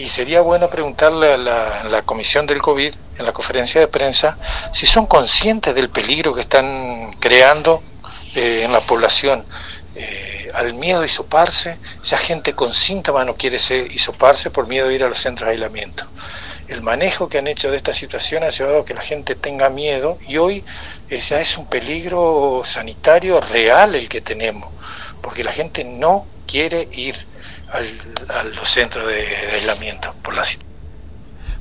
Y sería bueno preguntarle a la, comisión del COVID, en la conferencia de prensa, si son conscientes del peligro que están creando eh, en la población. Eh, al miedo a hisoparse, ya gente con síntomas no quiere ser, hisoparse por miedo a ir a los centros de aislamiento. El manejo que han hecho de esta situación ha llevado a que la gente tenga miedo y hoy eh, ya es un peligro sanitario real el que tenemos, porque la gente no quiere ir a los centros de, aislamiento por la situación.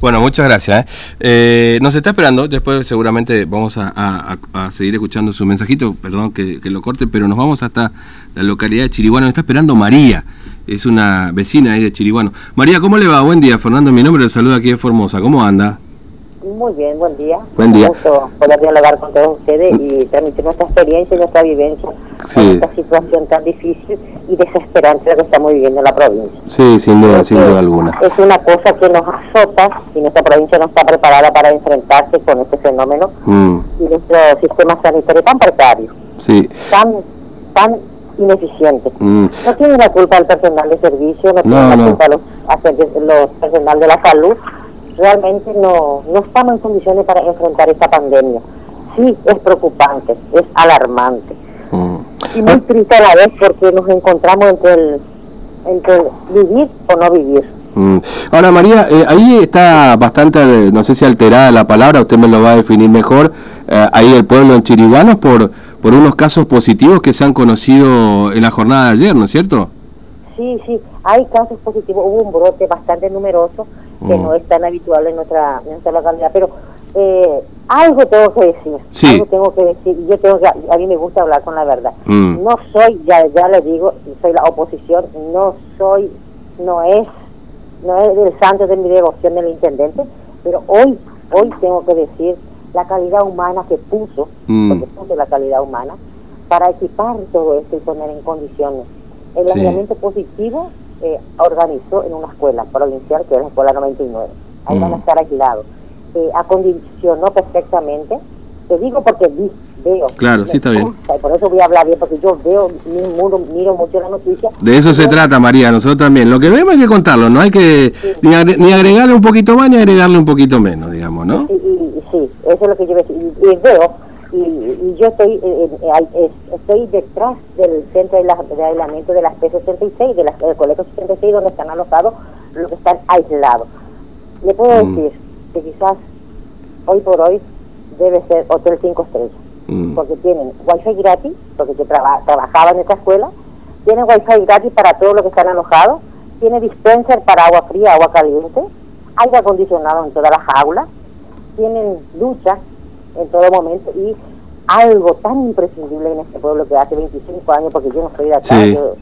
Bueno, muchas gracias. ¿eh? Eh, nos está esperando, después seguramente vamos a, seguir escuchando su mensajito, perdón que, lo corte, pero nos vamos hasta la localidad de Chiriguano. Nos está esperando María, es una vecina ahí de Chiriguano. María, ¿cómo le va? Buen día, Fernando, mi nombre, le saluda aquí de Formosa. ¿Cómo anda? Muy bien, buen día. Buen día. Un gusto poder dialogar con todos ustedes y transmitir nuestra experiencia y nuestra vivencia en esta situación tan difícil y desesperante que estamos viviendo en la provincia. Sí, sin duda, sin duda alguna. Es una cosa que nos azota y nuestra provincia no está preparada para enfrentarse con este fenómeno mm. y nuestro sistema sanitario tan precario, sí. tan, tan ineficiente. Mm. No tiene la culpa el personal de servicio, no tiene la culpa los, los personal de la salud, realmente no, no estamos en condiciones para enfrentar esta pandemia. Sí, es preocupante, es alarmante. Mm. Y muy triste a la vez porque nos encontramos entre el, entre vivir o no vivir. Mm. Ahora María, eh, ahí está bastante, no sé si alterada la palabra, usted me lo va a definir mejor, eh, ahí el pueblo en Chiriguanos por, por unos casos positivos que se han conocido en la jornada de ayer, ¿no es cierto? Sí, sí, hay casos positivos, hubo un brote bastante numeroso que mm. no es tan habitual en nuestra, nuestra localidad, pero eh, algo tengo que decir, sí. algo tengo que decir, y yo tengo que, a mí me gusta hablar con la verdad. Mm. No soy, ya, ya le digo, soy la oposición, no soy, no es, no es el santo de mi devoción del intendente, pero hoy, hoy tengo que decir la calidad humana que puso, mm. porque puso la calidad humana, para equipar todo esto y poner en condiciones el aislamiento positivo eh, organizó en una escuela provincial, que es la escuela 99. Ahí van a estar aislados. Eh, acondicionó perfectamente. Te digo porque vi, veo. Claro, sí está bien. por eso voy a hablar bien, porque yo veo, miro, miro mucho la noticia. De eso se trata, María, nosotros también. Lo que vemos hay que contarlo, no hay que ni, agregarle un poquito más ni agregarle un poquito menos, digamos, ¿no? Sí, sí, eso es lo que yo veo. y veo y, yo estoy eh, estoy detrás del centro de, aislamiento de las P66, de las, del colegio 66, donde están alojados los que están aislados. Le puedo mm. decir que quizás hoy por hoy debe ser Hotel 5 estrellas, mm. porque tienen wifi gratis, porque yo trabajaba en esa escuela, tienen wifi gratis para todos los que están alojados, tiene dispenser para agua fría, agua caliente, aire acondicionado en todas las aulas, tienen duchas en todo momento y algo tan imprescindible en este pueblo que hace 25 años, porque yo no soy de acá, yo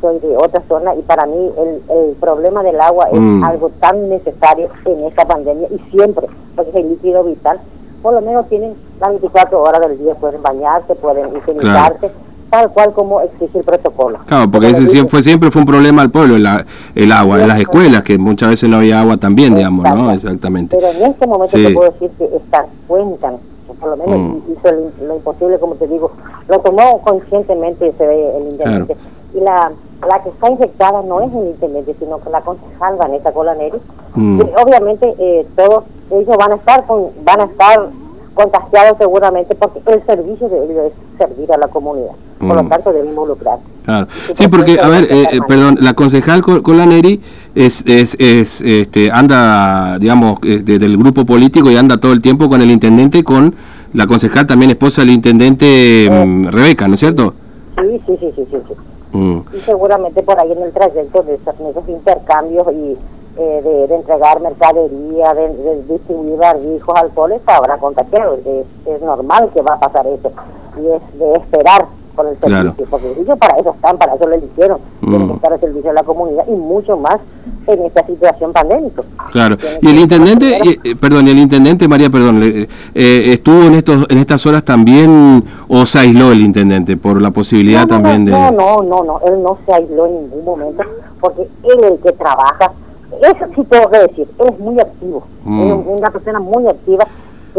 soy de otra zona y para mí el, el problema del agua es mm. algo tan necesario en esta pandemia y siempre, porque es el líquido vital, por lo menos tienen las 24 horas del día, pueden bañarse, pueden higienizarse. tal cual como exige el protocolo. Claro, porque ese siempre fue, siempre fue un problema al pueblo, el, el agua, en las escuelas, que muchas veces no había agua también, digamos, ¿no? Exactamente. Pero en este momento te puedo decir que están, cuentan por lo menos mm. hizo lo, imposible, como te digo, lo tomó conscientemente se ve el intendente. Y la, la que está infectada no es un intendente, sino que la concejal Vanessa Colaneri. Mm. Y obviamente eh, todos ellos van a estar con, van a estar contagiados seguramente porque el servicio debe servir a la comunidad. Por lo mm. tanto, debe involucrar. Claro. Sí, porque, a ver, eh, eh, perdón, la concejal Colaneri es, es, es, este, anda, digamos, del grupo político y anda todo el tiempo con el intendente, con la concejal también esposa del intendente mm, Rebeca, ¿no es cierto? Sí, sí, sí, sí, sí. Mm. Y seguramente por ahí en el trayecto de esos, intercambios y eh, de, entregar mercadería, de, distribuir barbijos, alcoholes, habrá contagiado. Es, es normal que va a pasar eso. Y es de esperar con el servicio, porque ellos para eso están, para eso lo eligieron, tienen que mm. estar al servicio de la comunidad y mucho más en esta situación pandémica. Claro, y el intendente, eh, perdón, el intendente, María, perdón, eh, estuvo en estos en estas horas también o se aisló el intendente por la posibilidad también de... No, no, no, no, él no se aisló en ningún momento, porque él es el que trabaja, eso sí tengo que decir, es muy activo, mm. es una persona muy activa,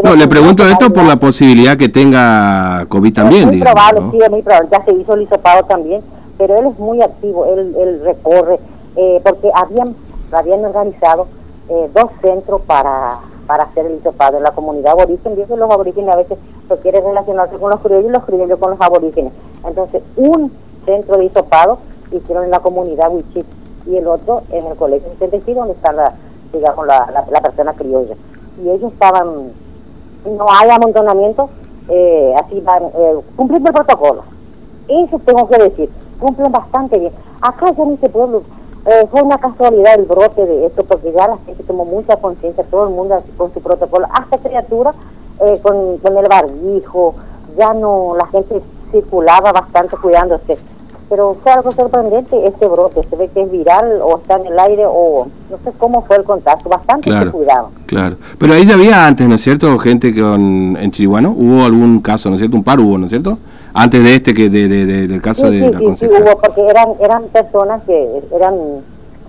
no, le pregunto esto por la posibilidad que tenga COVID también. Es muy probable, sí, es muy probable. Ya se hizo el hisopado también, pero él es muy activo, él, él recorre, eh, porque habían habían organizado eh, dos centros para, para hacer el hisopado en la comunidad aborigen. Dice los aborígenes a veces lo quieren relacionarse con los criollos y los criollos con los aborígenes. Entonces, un centro de hisopado hicieron en la comunidad Huichit y el otro en el colegio 76 donde está la, digamos, la, la, persona criolla. Y ellos estaban, no hay amontonamiento, eh, así van, eh, cumpliendo el protocolo. Eso tengo que decir, cumplen bastante bien. Acá ya en este pueblo eh, fue una casualidad el brote de esto, porque ya la gente tomó mucha conciencia, todo el mundo con su protocolo, hasta criatura eh, con, con el barbijo, ya no, la gente circulaba bastante cuidándose pero fue algo sorprendente este brote, se ve que es viral o está en el aire o no sé cómo fue el contacto, bastante claro, cuidado. Claro, pero ahí ya había antes, ¿no es cierto? Gente con, en Chiriguano, hubo algún caso, ¿no es cierto? Un par hubo, ¿no es cierto? Antes de este, que de, de, del caso de la sí, sí, hubo, porque eran, eran personas que eran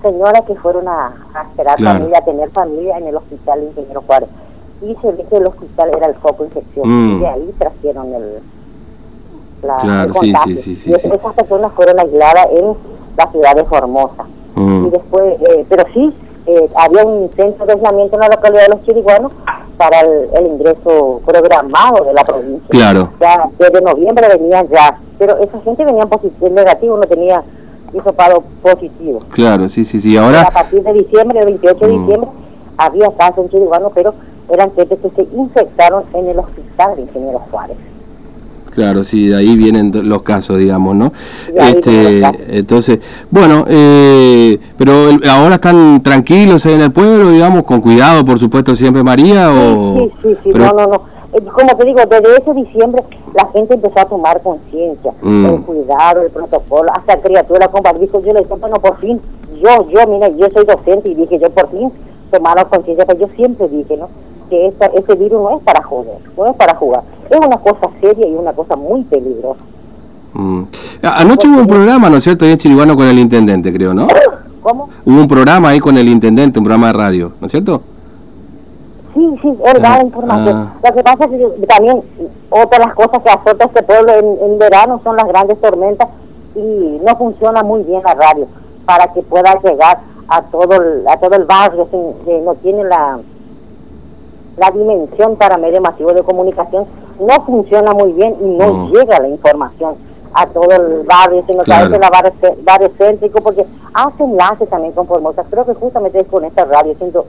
señoras que fueron a, esperar familia, a tener familia en el hospital Ingeniero Juárez. Y se ve que el hospital era el foco infeccioso mm. y de ahí trajeron el claro, sí, sí, sí, y esas personas fueron aisladas en la ciudad de Formosa. Mm. Y después, eh, pero sí, eh, había un centro de aislamiento en la localidad de los chiriguanos para el, ingreso programado de la provincia. Claro. Ya desde noviembre venían ya, pero esa gente venía positivo, negativo, no tenía hisopado positivo. Claro, sí, sí, sí. Ahora. a partir de diciembre, el 28 de mm. diciembre, había casos en Chiriguano, pero eran gente que se infectaron en el hospital de Ingeniero Juárez. Claro, sí, de ahí vienen los casos, digamos, ¿no? Este, entonces, bueno, eh, pero ahora están tranquilos ahí en el pueblo, digamos, con cuidado, por supuesto, siempre María, o... Sí, sí, sí, no, no, no. Eh, como te digo, desde ese diciembre la gente empezó a tomar conciencia, mm. el cuidado, el protocolo, hasta criatura con barbijo, yo le dije, bueno, por fin, yo, yo, mira, yo soy docente y dije, yo por fin tomaron conciencia, pero yo siempre dije, ¿no? que esta, ese virus no es para joder, no es para jugar, es una cosa seria y una cosa muy peligrosa. Mm. Anoche hubo un programa, ¿no es cierto?, ahí en Chiriguano con el intendente, creo, ¿no? ¿Cómo? Hubo un programa ahí con el intendente, un programa de radio, ¿no es cierto? Sí, sí, él da la información. Ah. Lo que pasa es que también otra de las cosas que azota este pueblo en, verano son las grandes tormentas y no funciona muy bien la radio para que pueda llegar a todo el, a todo el barrio, que no tiene la la dimensión para medio masivo de comunicación no funciona muy bien y no, llega la información a todo el barrio, sino que a veces la barrio, céntrico, porque hace enlace también con Formosa. Creo que justamente es con esta radio. Siento,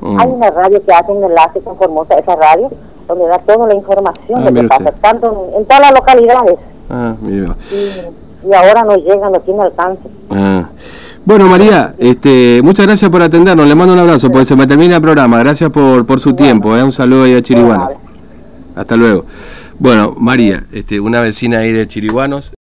mm. Hay una radio que hace un enlace con Formosa, esa radio, donde da toda la información ah, de lo que pasa, tanto en, todas las localidades. Ah, y, y, ahora no llega, no tiene alcance. Ah. Bueno, María, este, muchas gracias por atendernos. Le mando un abrazo, porque se me termina el programa. Gracias por, por su tiempo. ¿eh? Un saludo ahí a Chiriguanos. Hasta luego. Bueno, María, este, una vecina ahí de Chiriguanos.